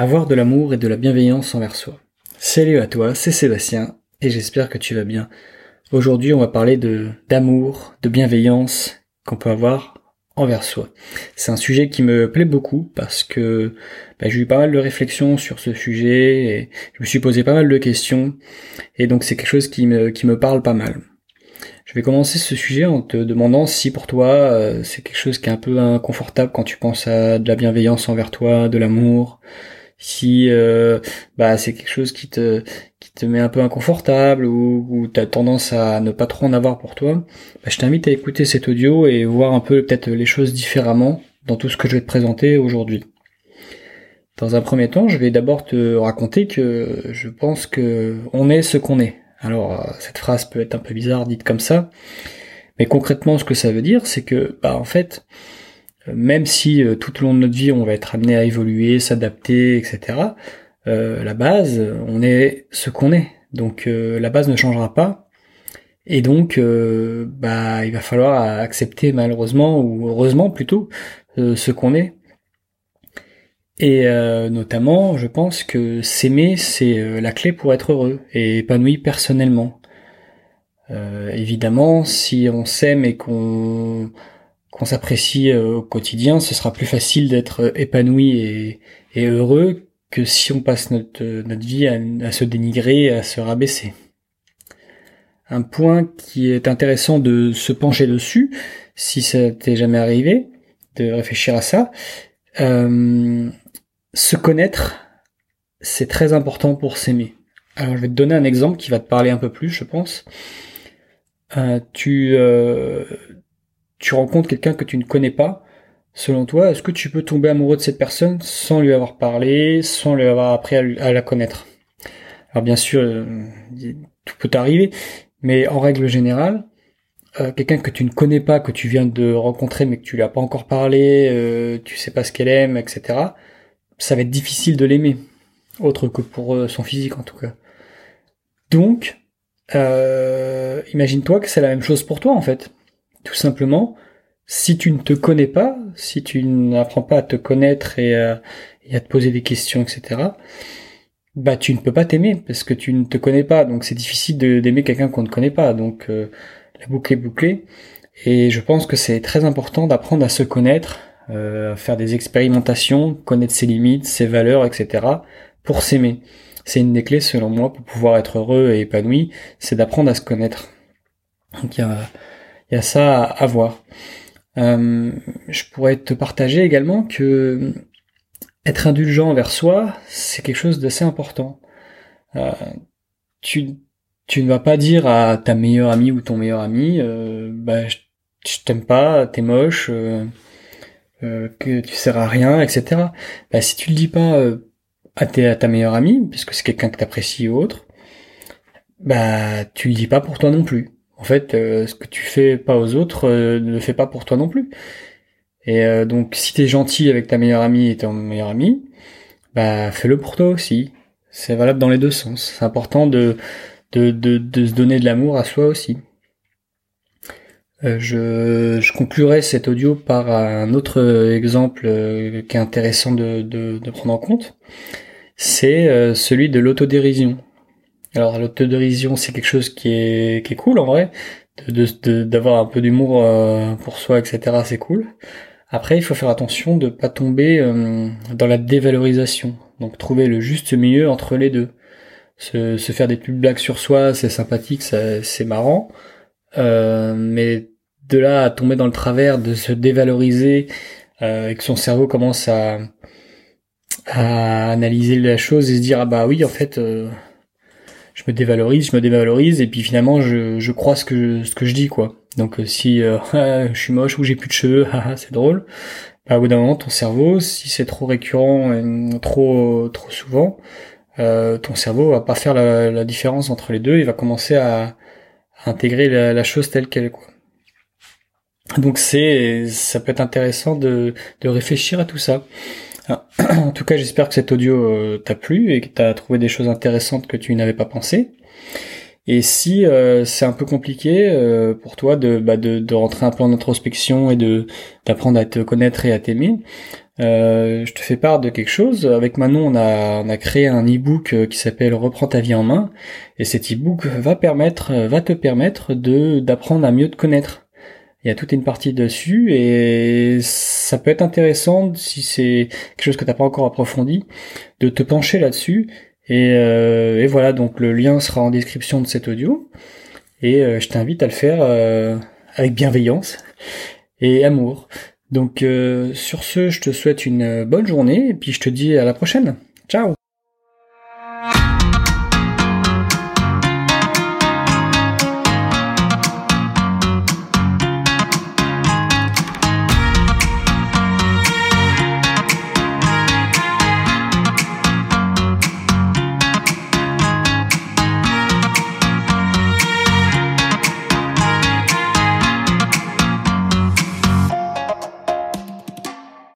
avoir de l'amour et de la bienveillance envers soi. Salut à toi, c'est Sébastien et j'espère que tu vas bien. Aujourd'hui, on va parler de d'amour, de bienveillance qu'on peut avoir envers soi. C'est un sujet qui me plaît beaucoup parce que bah, j'ai eu pas mal de réflexions sur ce sujet et je me suis posé pas mal de questions et donc c'est quelque chose qui me, qui me parle pas mal. Je vais commencer ce sujet en te demandant si pour toi euh, c'est quelque chose qui est un peu inconfortable quand tu penses à de la bienveillance envers toi, de l'amour, si euh, bah c'est quelque chose qui te qui te met un peu inconfortable ou, ou tu as tendance à ne pas trop en avoir pour toi, bah, je t'invite à écouter cet audio et voir un peu peut-être les choses différemment dans tout ce que je vais te présenter aujourd'hui. Dans un premier temps, je vais d'abord te raconter que je pense que on est ce qu'on est. Alors cette phrase peut être un peu bizarre dite comme ça, mais concrètement ce que ça veut dire, c'est que bah en fait même si euh, tout au long de notre vie on va être amené à évoluer, s'adapter, etc. Euh, la base, on est ce qu'on est. Donc euh, la base ne changera pas. Et donc, bah, il va falloir accepter malheureusement ou heureusement plutôt ce qu'on est. Et notamment, je pense que s'aimer, c'est la clé pour être heureux et épanoui personnellement. évidemment, si on s'aime et qu'on qu'on s'apprécie euh, au quotidien, ce sera plus facile d'être euh, épanoui et, heureux que si on passe notre, euh, notre vie à, se dénigrer, à se rabaisser. Un point qui est intéressant de se pencher dessus, si ça t'est jamais arrivé, de réfléchir à ça, se connaître, c'est très important pour s'aimer. Alors je vais te donner un exemple qui va te parler un peu plus, je pense. tu tu rencontres quelqu'un que tu ne connais pas, selon toi, est-ce que tu peux tomber amoureux de cette personne sans lui avoir parlé, sans lui avoir appris à, la connaître? Alors bien sûr, euh, tout peut arriver, mais en règle générale, euh, quelqu'un que tu ne connais pas, que tu viens de rencontrer mais que tu lui as pas encore parlé, euh, tu sais pas ce qu'elle aime, etc. Ça va être difficile de l'aimer, autre que pour euh, son physique en tout cas. Donc, imagine-toi que c'est la même chose pour toi en fait tout simplement, si tu ne te connais pas, si tu n'apprends pas à te connaître et, à te poser des questions, etc., bah tu ne peux pas t'aimer parce que tu ne te connais pas. Donc c'est difficile d'aimer quelqu'un qu'on ne connaît pas. Donc euh, la boucle est bouclée. Et je pense que c'est très important d'apprendre à se connaître, euh, faire des expérimentations, connaître ses limites, ses valeurs, etc. pour s'aimer. C'est une des clés selon moi pour pouvoir être heureux et épanoui, c'est d'apprendre à se connaître. Donc il y a il y a ça à, voir. Euh, je pourrais te partager également que être indulgent envers soi, c'est quelque chose d'assez important. Euh, tu, tu ne vas pas dire à ta meilleure amie ou ton meilleur ami, euh, bah, je, t'aime pas, t'es moche, euh, euh, que tu sers à rien, etc. Bah, si tu le dis pas à, à ta meilleure amie, puisque c'est quelqu'un que t'apprécies ou autre, bah tu le dis pas pour toi non plus. En fait, euh, ce que tu fais pas aux autres euh, ne le fais pas pour toi non plus. Et euh, donc, si t'es gentil avec ta meilleure amie et ton meilleur ami, bah fais-le pour toi aussi. C'est valable dans les deux sens. C'est important de, de, de, de, se donner de l'amour à soi aussi. je, je conclurai cet audio par un autre exemple qui est intéressant de, de, de prendre en compte. C'est celui de l'autodérision. Alors l'autodérision, c'est quelque chose qui est, qui est cool en vrai, d'avoir un peu d'humour euh, pour soi, etc. C'est cool. Après, il faut faire attention de pas tomber euh, dans la dévalorisation. Donc trouver le juste milieu entre les deux. Se, se faire des petites blagues sur soi, c'est sympathique, c'est marrant. Euh, mais de là à tomber dans le travers, de se dévaloriser, et que son cerveau commence à, à analyser la chose et se dire ah bah oui en fait je me dévalorise, je me dévalorise, et puis finalement je, je crois ce que ce que je dis quoi. Donc euh, si euh, je suis moche ou j'ai plus de cheveux, c'est drôle. Bah, au bout d'un moment, ton cerveau, si c'est trop récurrent et trop trop souvent, euh, ton cerveau va pas faire la, la, différence entre les deux. Il va commencer à, à intégrer la, la, chose telle qu'elle quoi. Donc c'est ça peut être intéressant de de réfléchir à tout ça. En tout cas, j'espère que cet audio euh, t'a plu et que t'as trouvé des choses intéressantes que tu n'avais pas pensé. Et si euh, c'est un peu compliqué euh, pour toi de, bah, de, rentrer un peu en introspection et de d'apprendre à te connaître et à t'aimer, euh, je te fais part de quelque chose. Avec Manon, on a, on créé un e-book qui s'appelle Reprends ta vie en main. Et cet e-book va va te permettre de, d'apprendre à mieux te connaître. Il y a toute une partie dessus et ça peut être intéressant si c'est quelque chose que t'as pas encore approfondi, de te pencher là-dessus. Et, et, voilà, donc le lien sera en description de cet audio. Et je t'invite à le faire avec bienveillance et amour. Donc euh, sur ce, je te souhaite une bonne journée et puis je te dis à la prochaine. Ciao